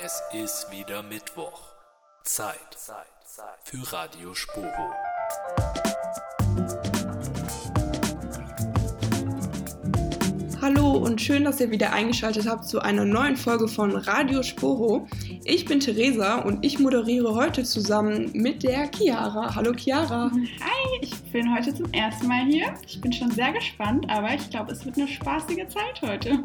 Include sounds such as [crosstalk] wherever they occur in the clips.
Es ist wieder Mittwoch. Zeit für Radio Sporo. Hallo und schön, dass ihr wieder eingeschaltet habt zu einer neuen Folge von Radio Sporo. Ich bin Theresa und ich moderiere heute zusammen mit der Chiara. Hallo Chiara. Hi, ich bin heute zum ersten Mal hier. Ich bin schon sehr gespannt, aber ich glaube, es wird eine spaßige Zeit heute.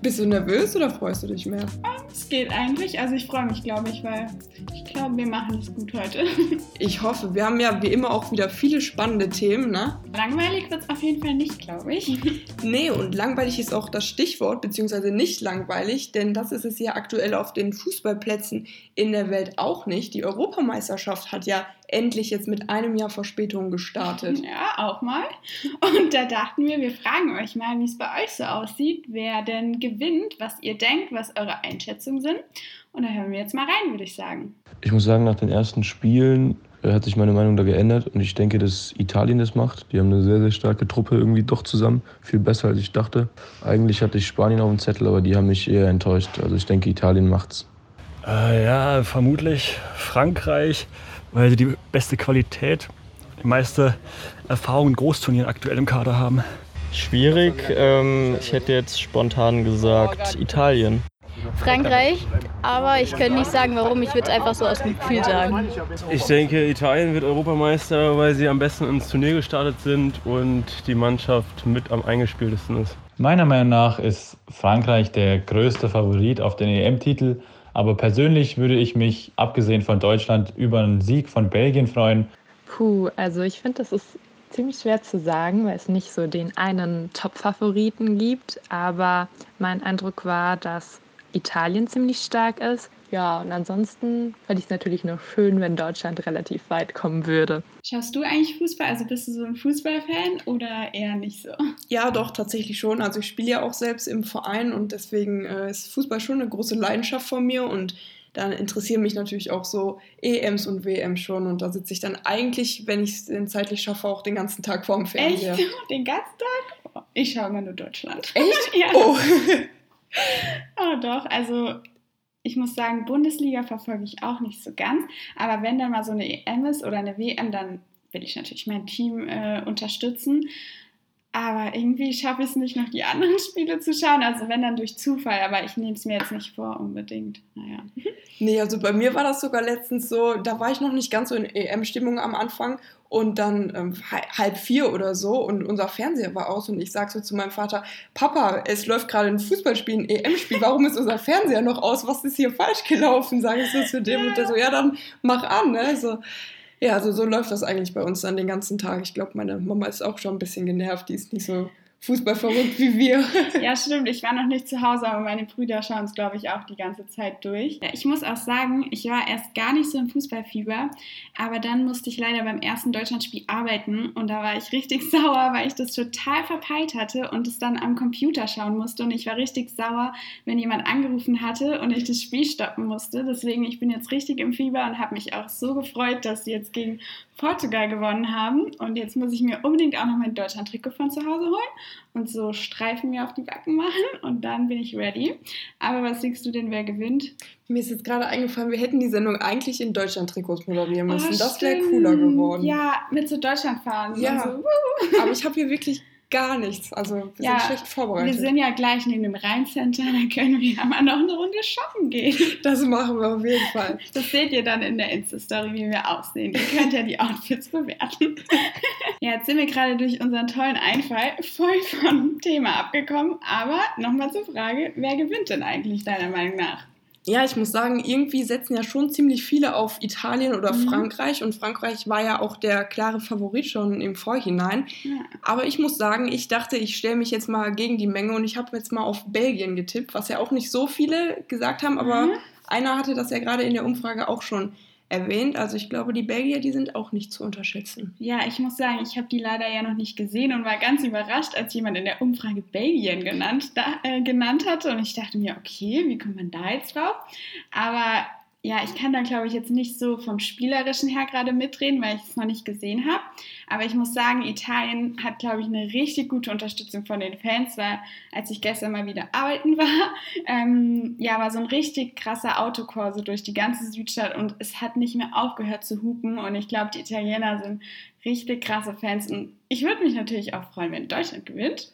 Bist du nervös oder freust du dich mehr? Es geht eigentlich. Also ich freue mich, glaube ich, weil ich glaube, wir machen es gut heute. [laughs] Ich hoffe. Wir haben ja wie immer auch wieder viele spannende Themen, ne? Langweilig wird es auf jeden Fall nicht, glaube ich. [laughs] Nee, und langweilig ist auch das Stichwort, beziehungsweise nicht langweilig, denn das ist es ja aktuell auf den Fußballplätzen in der Welt auch nicht. Die Europameisterschaft hat ja endlich jetzt mit einem Jahr Verspätung gestartet. [laughs] Ja, auch mal. Und da dachten wir, wir fragen euch mal, wie es bei euch so aussieht, wer denn gewinnt, was ihr denkt, was eure Einschätzungen sind. Und da hören wir jetzt mal rein, würde ich sagen. Ich muss sagen, nach den ersten Spielen äh, hat sich meine Meinung da geändert und ich denke, dass Italien das macht. Die haben eine sehr, sehr starke Truppe irgendwie doch zusammen. Viel besser, als ich dachte. Eigentlich hatte ich Spanien auf dem Zettel, aber die haben mich eher enttäuscht. Also ich denke, Italien macht's. Äh, ja, vermutlich Frankreich, weil sie die beste Qualität, die meiste Erfahrung in Großturnieren aktuell im Kader haben. Schwierig. Ähm, ich hätte jetzt spontan gesagt Italien. Frankreich, aber ich könnte nicht sagen, warum. Ich würde es einfach so aus dem Gefühl sagen. Ich denke, Italien wird Europameister, weil sie am besten ins Turnier gestartet sind und die Mannschaft mit am eingespieltesten ist. Meiner Meinung nach ist Frankreich der größte Favorit auf den EM-Titel. Aber persönlich würde ich mich, abgesehen von Deutschland, über einen Sieg von Belgien freuen. Puh, also ich finde, das ist ziemlich schwer zu sagen, weil es nicht so den einen Top-Favoriten gibt. Aber mein Eindruck war, dass Italien ziemlich stark ist. Ja, und ansonsten fände ich es natürlich noch schön, wenn Deutschland relativ weit kommen würde. Schaust du eigentlich Fußball? Also bist du so ein Fußballfan oder eher nicht so? Ja, doch, tatsächlich schon. Also ich spiele ja auch selbst im Verein und deswegen äh, ist Fußball schon eine große Leidenschaft von mir und dann interessieren mich natürlich auch so EMs und WMs schon und da sitze ich dann eigentlich, wenn ich es zeitlich schaffe, auch den ganzen Tag vorm Fernseher. Echt? [laughs] Den ganzen Tag? Ich schaue immer nur Deutschland. Echt? [laughs] ja. Oh. Oh, doch. Also ich muss sagen, Bundesliga verfolge ich auch nicht so ganz. Aber wenn dann mal so eine EM ist oder eine WM, dann will ich natürlich mein Team äh, unterstützen. Aber irgendwie schaffe ich es nicht, noch die anderen [laughs] Spiele zu schauen. Also wenn dann durch Zufall, aber ich nehme es mir jetzt nicht vor unbedingt. Naja. Nee, also bei mir war das sogar letztens so, da war ich noch nicht ganz so in EM-Stimmung am Anfang und dann ähm, halb vier oder so und unser Fernseher war aus und ich sag so zu meinem Vater, Papa, es läuft gerade ein Fußballspiel, ein EM-Spiel, warum ist unser Fernseher noch aus? Was ist hier falsch gelaufen? Sage ich so zu dem und der so, ja, dann mach an. Ne? So, ja, also so läuft das eigentlich bei uns dann den ganzen Tag. Ich glaube, meine Mama ist auch schon ein bisschen genervt, die ist nicht so fußballverrückt wie wir. [laughs] Ja, stimmt. Ich war noch nicht zu Hause, aber meine Brüder schauen es, glaube ich, auch die ganze Zeit durch. Ich muss auch sagen, ich war erst gar nicht so im Fußballfieber, aber dann musste ich leider beim ersten Deutschlandspiel arbeiten und da war ich richtig [laughs] sauer, weil ich das total verpeilt hatte und es dann am Computer schauen musste und ich war richtig sauer, wenn jemand angerufen hatte und ich das Spiel stoppen musste. Deswegen, ich bin jetzt richtig im Fieber und habe mich auch so gefreut, dass sie jetzt gegen Portugal gewonnen haben. Und jetzt muss ich mir unbedingt auch noch mein Deutschland-Trikot von zu Hause holen und so Streifen mir auf die Backen machen und dann bin ich ready. Aber was denkst du denn, wer gewinnt? Mir ist jetzt gerade eingefallen, wir hätten die Sendung eigentlich in Deutschland-Trikots moderieren müssen. Oh, das wäre cooler geworden. Ja, mit so Deutschland fahren. Ja. So. Aber ich habe hier wirklich gar nichts. Also wir Ja, sind schlecht vorbereitet. Wir sind ja gleich neben dem Rheincenter, da können wir ja mal noch eine Runde shoppen gehen. [laughs] das machen wir auf jeden Fall. Das seht ihr dann in der Insta-Story, wie wir aussehen. Ihr könnt ja die Outfits bewerten. [laughs] ja, jetzt sind wir gerade durch unseren tollen Einfall voll vom Thema abgekommen. Aber nochmal zur Frage, wer gewinnt denn eigentlich deiner Meinung nach? Ja, ich muss sagen, irgendwie setzen ja schon ziemlich viele auf Italien oder Mhm. Frankreich und Frankreich war ja auch der klare Favorit schon im Vorhinein. Ja. Aber ich muss sagen, ich dachte, ich stelle mich jetzt mal gegen die Menge und ich habe jetzt mal auf Belgien getippt, was ja auch nicht so viele gesagt haben, aber Mhm. einer hatte das ja gerade in der Umfrage auch schon erwähnt. Also ich glaube, die Belgier, die sind auch nicht zu unterschätzen. Ja, ich muss sagen, ich habe die leider ja noch nicht gesehen und war ganz überrascht, als jemand in der Umfrage Belgien genannt, da, äh, genannt hatte. Und ich dachte mir, okay, wie kommt man da jetzt drauf? Aber ja, ich kann da glaube ich jetzt nicht so vom Spielerischen her gerade mitreden, weil ich es noch nicht gesehen habe. Aber ich muss sagen, Italien hat glaube ich eine richtig gute Unterstützung von den Fans, weil als ich gestern mal wieder arbeiten [laughs] war, ähm, ja, war so ein richtig krasser Autokorso durch die ganze Südstadt und es hat nicht mehr aufgehört zu hupen. Und ich glaube, die Italiener sind richtig krasse Fans. Und ich würde mich natürlich auch freuen, wenn Deutschland gewinnt.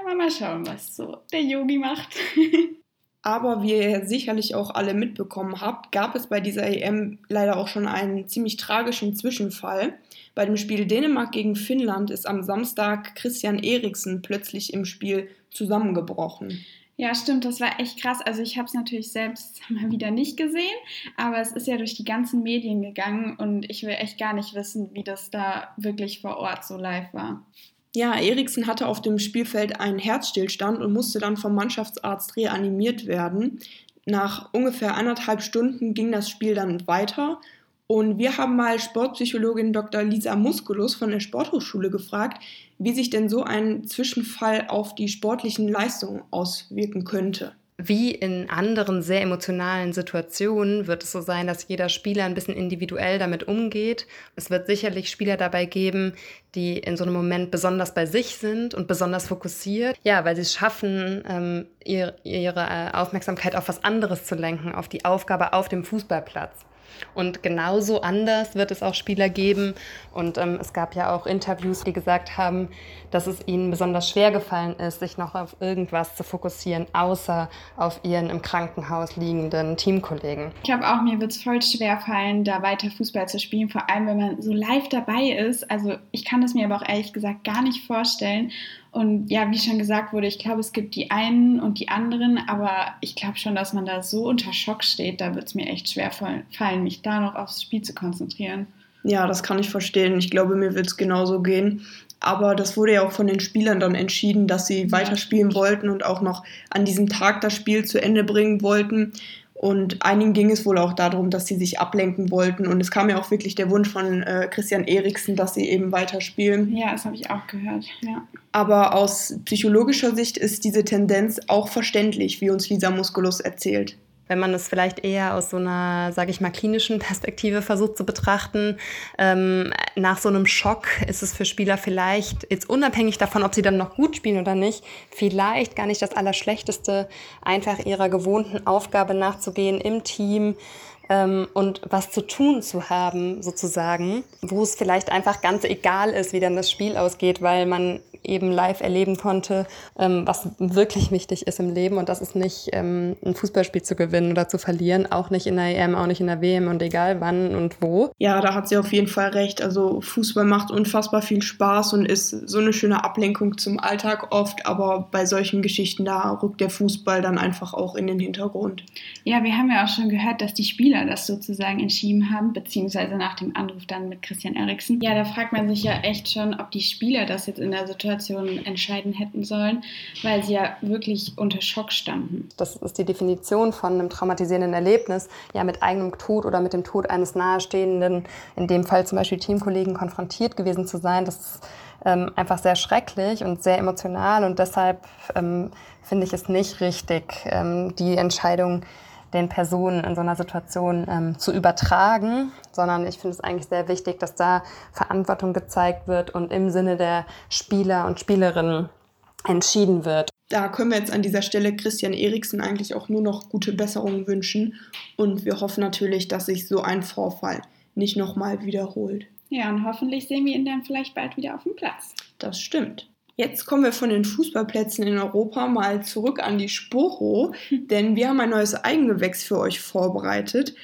Aber mal schauen, was so der Yogi macht. [laughs] Aber wie ihr sicherlich auch alle mitbekommen habt, gab es bei dieser EM leider auch schon einen ziemlich tragischen Zwischenfall. Bei dem Spiel Dänemark gegen Finnland ist am Samstag Christian Eriksen plötzlich im Spiel zusammengebrochen. Ja, stimmt, das war echt krass. Also ich habe es natürlich selbst [laughs] mal wieder nicht gesehen, aber es ist ja durch die ganzen Medien gegangen und ich will echt gar nicht wissen, wie das da wirklich vor Ort so live war. Ja, Eriksen hatte auf dem Spielfeld einen Herzstillstand und musste dann vom Mannschaftsarzt reanimiert werden. Nach ungefähr anderthalb Stunden ging das Spiel dann weiter und wir haben mal Sportpsychologin Dr. Lisa Musculus von der Sporthochschule gefragt, wie sich denn so ein Zwischenfall auf die sportlichen Leistungen auswirken könnte. Wie in anderen sehr emotionalen Situationen wird es so sein, dass jeder Spieler ein bisschen individuell damit umgeht. Es wird sicherlich Spieler dabei geben, die in so einem Moment besonders bei sich sind und besonders fokussiert. Ja, weil sie es schaffen, ähm, ihre, ihre äh, Aufmerksamkeit auf was anderes zu lenken, auf die Aufgabe auf dem Fußballplatz. Und genauso anders wird es auch Spieler geben. Und ähm, es gab ja auch Interviews, die gesagt haben, dass es ihnen besonders schwer gefallen ist, sich noch auf irgendwas zu fokussieren, außer auf ihren im Krankenhaus liegenden Teamkollegen. Ich glaube auch, mir wird es voll schwer fallen, da weiter Fußball zu spielen, vor allem wenn man so live dabei ist. Also ich kann es mir aber auch ehrlich gesagt gar nicht vorstellen. Und ja, wie schon gesagt wurde, ich glaube, es gibt die einen und die anderen, aber ich glaube schon, dass man da so unter Schock steht, da wird es mir echt schwer fallen, mich da noch aufs Spiel zu konzentrieren. Ja, das kann ich verstehen. Ich glaube, mir wird es genauso gehen. Aber das wurde ja auch von den Spielern dann entschieden, dass sie weiterspielen wollten und auch noch an diesem Tag das Spiel zu Ende bringen wollten. Und einigen ging es wohl auch darum, dass sie sich ablenken wollten. Und es kam ja auch wirklich der Wunsch von äh, Christian Eriksen, dass sie eben weiterspielen. Ja, das habe ich auch gehört. Ja. Aber aus psychologischer Sicht ist diese Tendenz auch verständlich, wie uns Lisa Musculus erzählt wenn man es vielleicht eher aus so einer, sage ich mal, klinischen Perspektive versucht zu betrachten. Ähm, nach so einem Schock ist es für Spieler vielleicht, jetzt unabhängig davon, ob sie dann noch gut spielen oder nicht, vielleicht gar nicht das Allerschlechteste, einfach ihrer gewohnten Aufgabe nachzugehen im Team ähm, und was zu tun zu haben, sozusagen, wo es vielleicht einfach ganz egal ist, wie dann das Spiel ausgeht, weil man eben live erleben konnte, ähm, was wirklich wichtig ist im Leben. Und das ist nicht ähm, ein Fußballspiel zu gewinnen oder zu verlieren, auch nicht in der EM, auch nicht in der WM und egal wann und wo. Ja, da hat sie auf jeden Fall recht. Also Fußball macht unfassbar viel Spaß und ist so eine schöne Ablenkung zum Alltag oft, aber bei solchen Geschichten, da rückt der Fußball dann einfach auch in den Hintergrund. Ja, wir haben ja auch schon gehört, dass die Spieler das sozusagen entschieden haben, beziehungsweise nach dem Anruf dann mit Christian Eriksen. Ja, da fragt man sich ja echt schon, ob die Spieler das jetzt in der Situation Situation entscheiden hätten sollen, weil sie ja wirklich unter Schock standen. Das ist die Definition von einem traumatisierenden Erlebnis, ja mit eigenem Tod oder mit dem Tod eines Nahestehenden, in dem Fall zum Beispiel Teamkollegen, konfrontiert gewesen zu sein. Das ist ähm, einfach sehr schrecklich und sehr emotional und deshalb ähm, finde ich es nicht richtig, ähm, die Entscheidung den Personen in so einer Situation ähm, zu übertragen, sondern ich finde es eigentlich sehr wichtig, dass da Verantwortung gezeigt wird und im Sinne der Spieler und Spielerinnen entschieden wird. Da können wir jetzt an dieser Stelle Christian Eriksen eigentlich auch nur noch gute Besserungen wünschen und wir hoffen natürlich, dass sich so ein Vorfall nicht nochmal wiederholt. Ja, und hoffentlich sehen wir ihn dann vielleicht bald wieder auf dem Platz. Das stimmt. Jetzt kommen wir von den Fußballplätzen in Europa mal zurück an die Sporo, denn wir haben ein neues Eigengewächs für euch vorbereitet,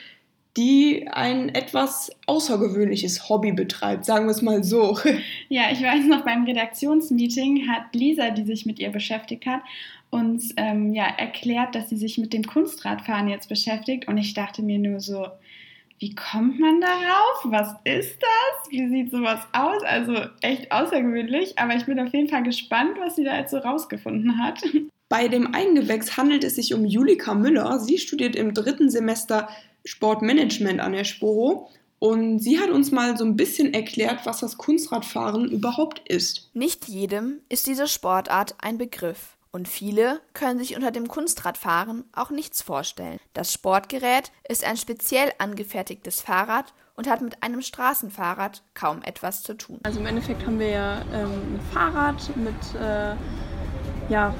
die ein etwas außergewöhnliches Hobby betreibt, sagen wir es mal so. [laughs] Ja, ich weiß noch, beim Redaktionsmeeting hat Lisa, die sich mit ihr beschäftigt hat, uns ähm, ja, erklärt, dass sie sich mit dem Kunstradfahren jetzt beschäftigt und ich dachte mir nur so, wie kommt man darauf? Was ist das? Wie sieht sowas aus? Also echt außergewöhnlich, aber ich bin auf jeden Fall gespannt, was sie da jetzt so rausgefunden hat. Bei dem Eigengewächs handelt es sich um Julika Müller. Sie studiert im dritten Semester Sportmanagement an der Sporo und sie hat uns mal so ein bisschen erklärt, was das Kunstradfahren überhaupt ist. Nicht jedem ist diese Sportart ein Begriff. Und viele können sich unter dem Kunstradfahren auch nichts vorstellen. Das Sportgerät ist ein speziell angefertigtes Fahrrad und hat mit einem Straßenfahrrad kaum etwas zu tun. Also im Endeffekt haben wir ja ähm, ein Fahrrad mit äh, ja,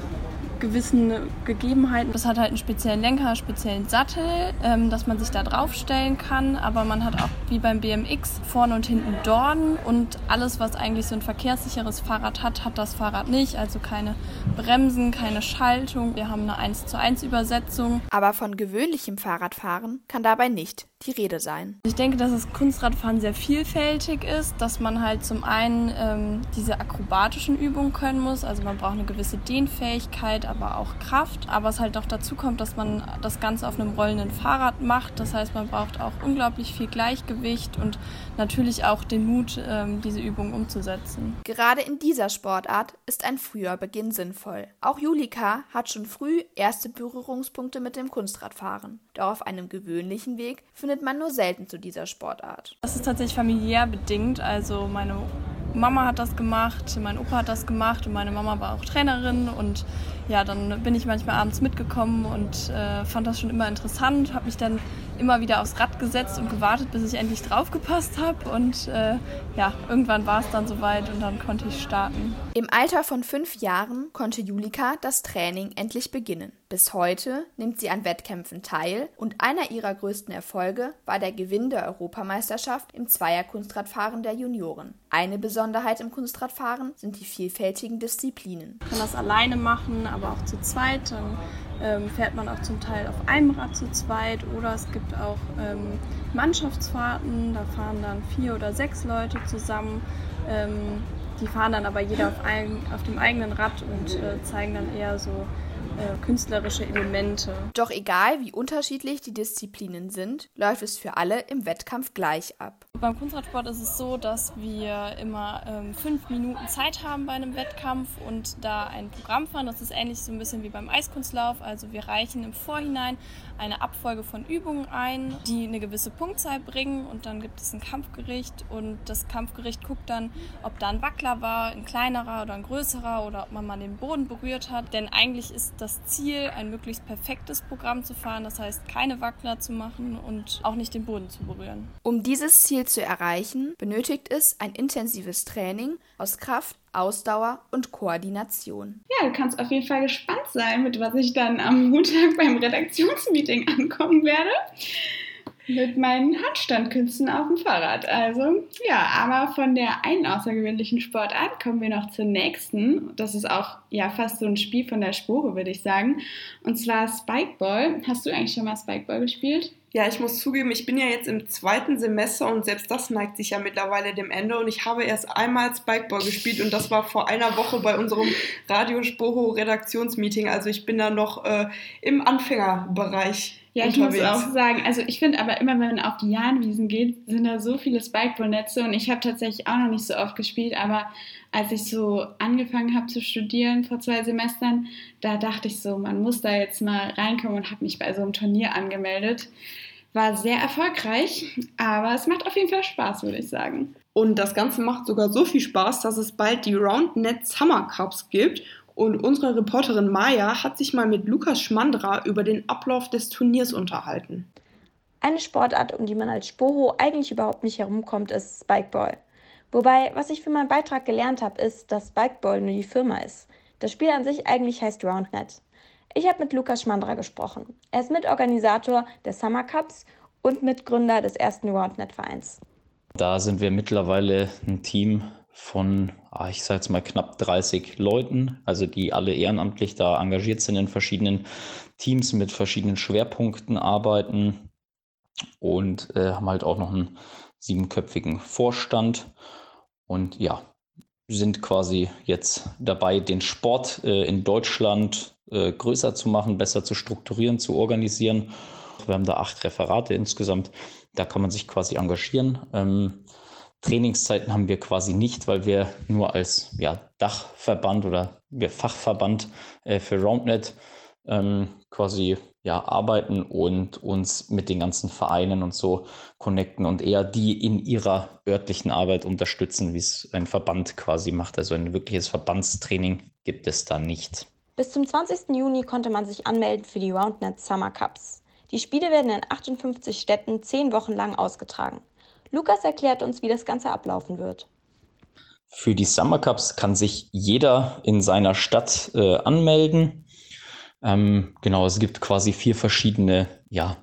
gewissen Gegebenheiten. Das hat halt einen speziellen Lenker, einen speziellen Sattel, ähm, dass man sich da draufstellen kann. Aber man hat auch wie beim BMX vorne und hinten Dornen und alles, was eigentlich so ein verkehrssicheres Fahrrad hat, hat das Fahrrad nicht. Also keine Bremsen, keine Schaltung. Wir haben eine 1 zu 1 Übersetzung. Aber von gewöhnlichem Fahrradfahren kann dabei nicht die Rede sein. Ich denke, dass das Kunstradfahren sehr vielfältig ist, dass man halt zum einen ähm, diese akrobatischen Übungen können muss, also man braucht eine gewisse Dehnfähigkeit, aber auch Kraft, aber es halt auch dazu kommt, dass man das Ganze auf einem rollenden Fahrrad macht, das heißt, man braucht auch unglaublich viel Gleichgewicht und natürlich auch den Mut, ähm, diese Übungen umzusetzen. Gerade in dieser Sportart ist ein früher Beginn sinnvoll. Auch Julika hat schon früh erste Berührungspunkte mit dem Kunstradfahren. Doch auf einem gewöhnlichen Weg findet man nur selten zu dieser Sportart. Das ist tatsächlich familiär bedingt. Also meine Mama hat das gemacht, mein Opa hat das gemacht und meine Mama war auch Trainerin und ja, dann bin ich manchmal abends mitgekommen und äh, fand das schon immer interessant, habe mich dann immer wieder aufs Rad gesetzt und gewartet, bis ich endlich draufgepasst habe und äh, ja, irgendwann war es dann soweit und dann konnte ich starten. Im Alter von fünf Jahren konnte Julika das Training endlich beginnen. Bis heute nimmt sie an Wettkämpfen teil und einer ihrer größten Erfolge war der Gewinn der Europameisterschaft im Zweierkunstradfahren der Junioren. Eine Besonderheit im Kunstradfahren sind die vielfältigen Disziplinen. Man kann das alleine machen, aber auch zu zweit. Dann ähm, fährt man auch zum Teil auf einem Rad zu zweit oder es gibt auch ähm, Mannschaftsfahrten, da fahren dann vier oder sechs Leute zusammen. Ähm, die fahren dann aber jeder auf, ein, auf dem eigenen Rad und äh, zeigen dann eher so äh, künstlerische Elemente. Doch egal, wie unterschiedlich die Disziplinen sind, läuft es für alle im Wettkampf gleich ab. Beim Kunstradsport ist es so, dass wir immer ähm, fünf Minuten Zeit haben bei einem Wettkampf und da ein Programm fahren. Das ist ähnlich so ein bisschen wie beim Eiskunstlauf. Also wir reichen im Vorhinein eine Abfolge von Übungen ein, die eine gewisse Punktzahl bringen und dann gibt es ein Kampfgericht und das Kampfgericht guckt dann, ob da ein Wackler war, ein kleinerer oder ein größerer oder ob man mal den Boden berührt hat. Denn eigentlich ist das Ziel, ein möglichst perfektes Programm zu fahren, das heißt keine Wackler zu machen und auch nicht den Boden zu berühren. Um dieses Ziel zu erreichen, benötigt es ein intensives Training aus Kraft, Ausdauer und Koordination. Ja, du kannst auf jeden Fall gespannt sein, mit was ich dann am Montag beim Redaktionsmeeting ankommen werde. Mit meinen Handstandkünsten auf dem Fahrrad. Also, ja, aber von der einen außergewöhnlichen Sportart kommen wir noch zur nächsten. Das ist auch ja fast so ein Spiel von der Spore, würde ich sagen. Und zwar Spikeball. Hast du eigentlich schon mal Spikeball gespielt? Ja, ich muss zugeben, ich bin ja jetzt im zweiten Semester und selbst das neigt sich ja mittlerweile dem Ende und ich habe erst einmal Spikeball gespielt und das war vor einer Woche bei unserem Radio Spoho Redaktionsmeeting. Also ich bin da noch äh, im Anfängerbereich. Ja, ich muss auch sagen, also ich finde aber immer, wenn man auf die Jahnwiesen geht, sind da so viele Spikeball-Netze und ich habe tatsächlich auch noch nicht so oft gespielt, aber als ich so angefangen habe zu studieren vor zwei Semestern, da dachte ich so, man muss da jetzt mal reinkommen und habe mich bei so einem Turnier angemeldet. War sehr erfolgreich, aber es macht auf jeden Fall Spaß, würde ich sagen. Und das Ganze macht sogar so viel Spaß, dass es bald die Roundnet Summer Cups gibt. Und unsere Reporterin Maya hat sich mal mit Lukas Schmandra über den Ablauf des Turniers unterhalten. Eine Sportart, um die man als Spoho eigentlich überhaupt nicht herumkommt, ist Spikeball. Wobei, was ich für meinen Beitrag gelernt habe, ist, dass Spikeball nur die Firma ist. Das Spiel an sich eigentlich heißt Roundnet. Ich habe mit Lukas Schmandra gesprochen. Er ist Mitorganisator der Summer Cups und Mitgründer des ersten Roundnet-Vereins. Da sind wir mittlerweile ein Team von, ah, ich sage jetzt mal, knapp 30 Leuten, also die alle ehrenamtlich da engagiert sind in verschiedenen Teams mit verschiedenen Schwerpunkten arbeiten und äh, haben halt auch noch einen siebenköpfigen Vorstand und ja, sind quasi jetzt dabei, den Sport äh, in Deutschland äh, größer zu machen, besser zu strukturieren, zu organisieren. Wir haben da acht Referate insgesamt. Da kann man sich quasi engagieren. Ähm, Trainingszeiten haben wir quasi nicht, weil wir nur als ja, Dachverband oder wir Fachverband äh, für RoundNet ähm, quasi ja, arbeiten und uns mit den ganzen Vereinen und so connecten und eher die in ihrer örtlichen Arbeit unterstützen, wie es ein Verband quasi macht. Also ein wirkliches Verbandstraining gibt es da nicht. Bis zum 20. Juni konnte man sich anmelden für die RoundNet Summer Cups. Die Spiele werden in 58 Städten zehn Wochen lang ausgetragen. Lukas erklärt uns, wie das Ganze ablaufen wird. Für die Summer Cups kann sich jeder in seiner Stadt äh, anmelden. Ähm, genau, es gibt quasi vier verschiedene ja,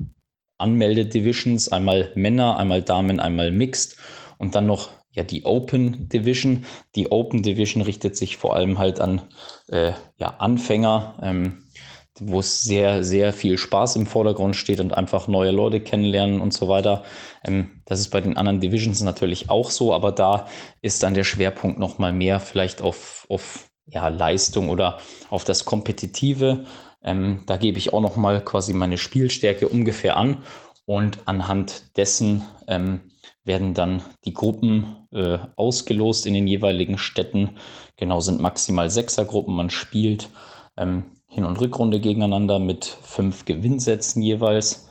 Anmelde-Divisions. Einmal Männer, einmal Damen, einmal Mixed und dann noch ja die Open Division. Die Open Division richtet sich vor allem halt an äh, ja, Anfänger, ähm, wo es sehr, sehr viel Spaß im Vordergrund steht und einfach neue Leute kennenlernen und so weiter. Ähm, das ist bei den anderen Divisions natürlich auch so, aber da ist dann der Schwerpunkt nochmal mehr vielleicht auf, auf ja, Leistung oder auf das Kompetitive. Ähm, da gebe ich auch nochmal quasi meine Spielstärke ungefähr an und anhand dessen ähm, werden dann die Gruppen äh, ausgelost in den jeweiligen Städten. Genau sind maximal Sechsergruppen. Man spielt Hin- und Rückrunde gegeneinander mit fünf Gewinnsätzen jeweils.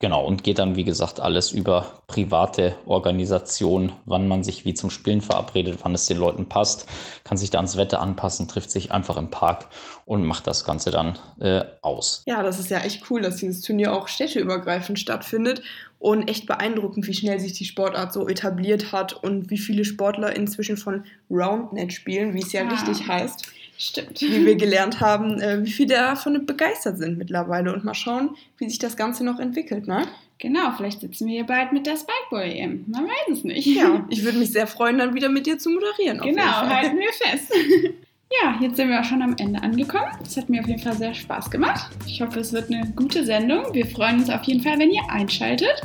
Genau, und geht dann, wie gesagt, alles über private Organisation, wann man sich wie zum Spielen verabredet, wann es den Leuten passt, kann sich da ans Wetter anpassen, trifft sich einfach im Park und macht das Ganze dann äh, aus. Ja, das ist ja echt cool, dass dieses Turnier auch städteübergreifend stattfindet und echt beeindruckend, wie schnell sich die Sportart so etabliert hat und wie viele Sportler inzwischen von Roundnet spielen, wie es ja Ah. richtig heißt. Stimmt. Wie wir [laughs] gelernt haben, äh, wie viele davon begeistert sind mittlerweile und mal schauen, wie sich das Ganze noch entwickelt, ne? Genau, vielleicht sitzen wir hier bald mit der Spikeball EM. Man weiß es nicht. Ja, [laughs] ich würde mich sehr freuen, dann wieder mit dir zu moderieren. Genau, halten wir fest. [laughs] Ja, jetzt sind wir auch schon am Ende angekommen. Es hat mir auf jeden Fall sehr Spaß gemacht. Ich hoffe, es wird eine gute Sendung. Wir freuen uns auf jeden Fall, wenn ihr einschaltet.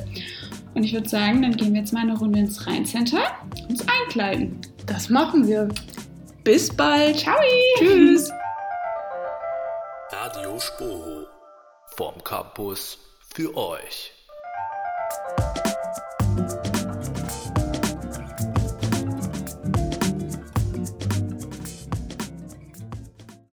Und ich würde sagen, dann gehen wir jetzt mal eine Runde ins Rheincenter, uns einkleiden. Das machen wir. Bis bald. Ciao. Tschüss. Radio Spoho vom Campus für euch.